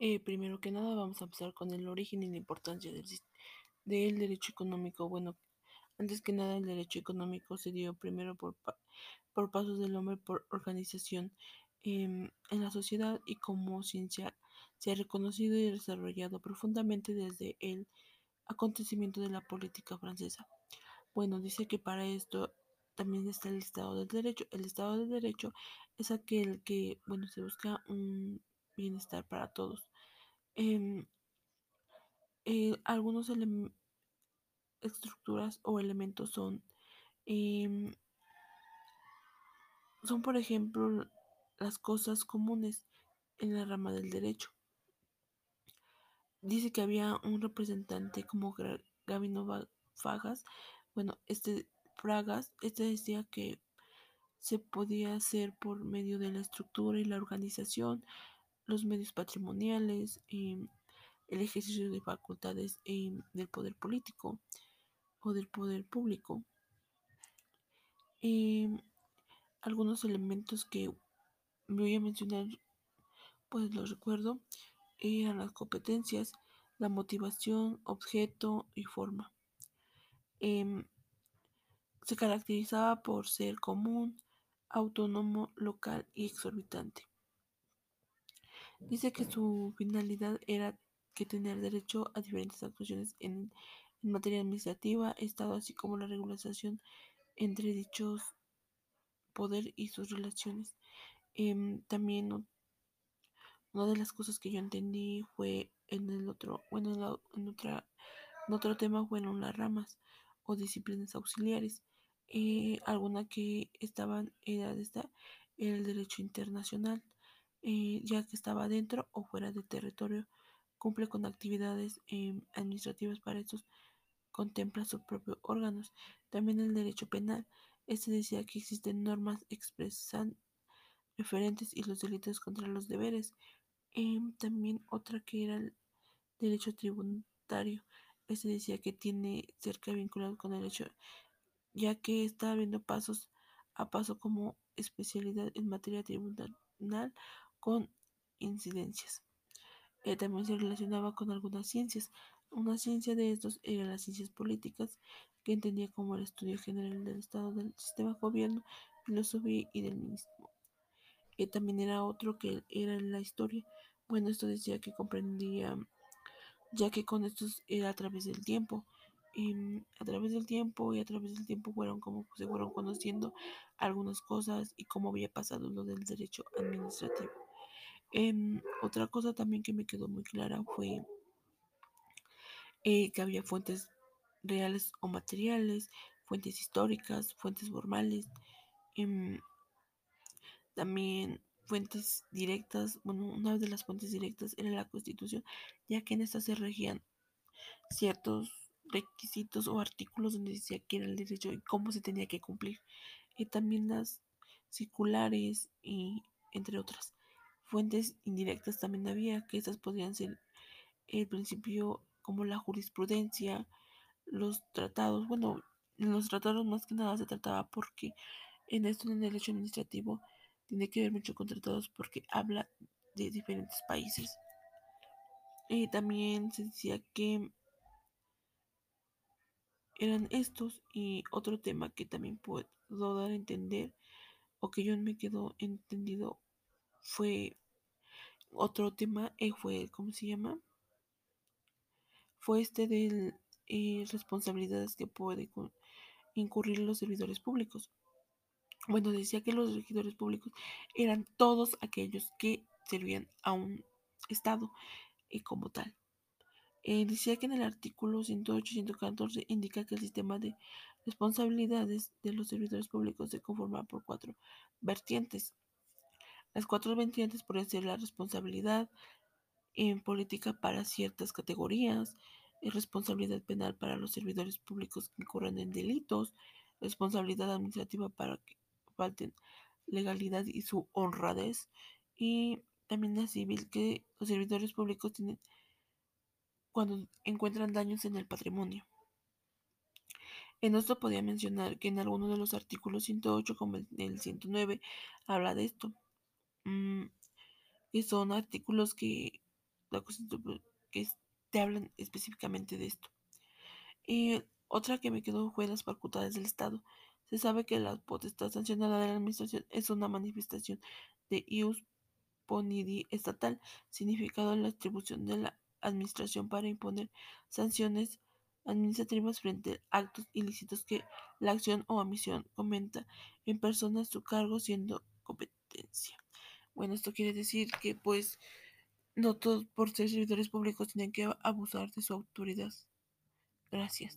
Eh, primero que nada vamos a empezar con el origen y la importancia del, derecho económico. Bueno, antes que nada el derecho económico se dio primero por, por pasos del hombre por organización em, en la sociedad y como ciencia se ha reconocido y desarrollado profundamente desde el acontecimiento de la política francesa. Bueno, dice que para esto también está el Estado del Derecho. El Estado del Derecho es aquel que, bueno, se busca un bienestar para todos. Em, eh, algunos estructuras o elementos son, em, son por ejemplo las cosas comunes en la rama del derecho. Dice que había un representante como Gabino Fagas, bueno, este Fragas, este decía que se podía hacer por medio de la estructura y la organización, los medios patrimoniales, em, el ejercicio de facultades em, del poder político o del poder público. Em, algunos elementos que voy a mencionar, pues los recuerdo, eran las competencias, la motivación, objeto y forma. se caracterizaba por ser común, autónomo, local y exorbitante. Dice que su finalidad era que tener derecho a diferentes actuaciones en, materia administrativa, Estado, así como la regulación entre dichos poder y sus relaciones. Em, también una de las cosas que yo entendí fue en el otro, bueno, en, otra, en otro tema fueron las ramas o disciplinas auxiliares. Eh, alguna que estaban era de esta el derecho internacional eh, ya que estaba dentro o fuera del territorio cumple con actividades eh, administrativas para estos contempla sus propios órganos también el derecho penal este decía que existen normas expresan referentes y los delitos contra los deberes. También otra que era el derecho tributario este decía que tiene cerca vinculado con el derecho ya que está habiendo pasos a paso como especialidad en materia tributaria con incidencias. Eh, también se relacionaba con algunas ciencias. Una ciencia de estos era las ciencias políticas, que entendía como el estudio general del estado del sistema de gobierno, filosofía y del mismo. Eh, también era otro que era la historia. Bueno, esto decía que comprendía, ya que con estos era a través del tiempo a través del tiempo y a través del tiempo fueron como se fueron conociendo algunas cosas y cómo había pasado lo del derecho administrativo. Otra cosa también que me quedó muy clara fue eh, que había fuentes reales o materiales, fuentes históricas, fuentes formales, em, también fuentes directas, bueno, una de las fuentes directas era la constitución, ya que en esta se regían ciertos requisitos o artículos donde decía que era el derecho y cómo se tenía que cumplir. Y también las circulares y entre otras fuentes indirectas también había, que estas podrían ser el principio como la jurisprudencia, los tratados, bueno, en los tratados más que nada se trataba porque en esto en el derecho administrativo tiene que ver mucho con tratados porque habla de diferentes países. Y también se decía que eran estos y otro tema que también puedo dar a entender o que yo me quedo entendido fue otro tema eh, fue cómo se llama fue este de eh, responsabilidades que puede incurrir los servidores públicos. Bueno decía que los servidores públicos eran todos aquellos que servían a un estado y como tal. Eh, decía que en el artículo 108 y 114 indica que el sistema de responsabilidades de los servidores públicos se conforma por cuatro vertientes. Las cuatro vertientes pueden ser la responsabilidad en política para ciertas categorías, responsabilidad penal para los servidores públicos que incurran en delitos, responsabilidad administrativa para que falten legalidad y su honradez, y también la civil que los servidores públicos tienen cuando encuentran daños en el patrimonio. En esto podía mencionar que en algunos de los artículos 108 como el 109 habla de esto. Mm, y son artículos que te hablan específicamente de esto. Y otra que me quedó fue las facultades del Estado. Se sabe que la potestad sancionada de la Administración es una manifestación de ius ponidi estatal, significado en la atribución de la Administración para imponer sanciones administrativas frente a actos ilícitos que la acción o omisión cometa en persona su cargo siendo competencia. Bueno, esto quiere decir que pues no todos por ser servidores públicos tienen que abusar de su autoridad. Gracias.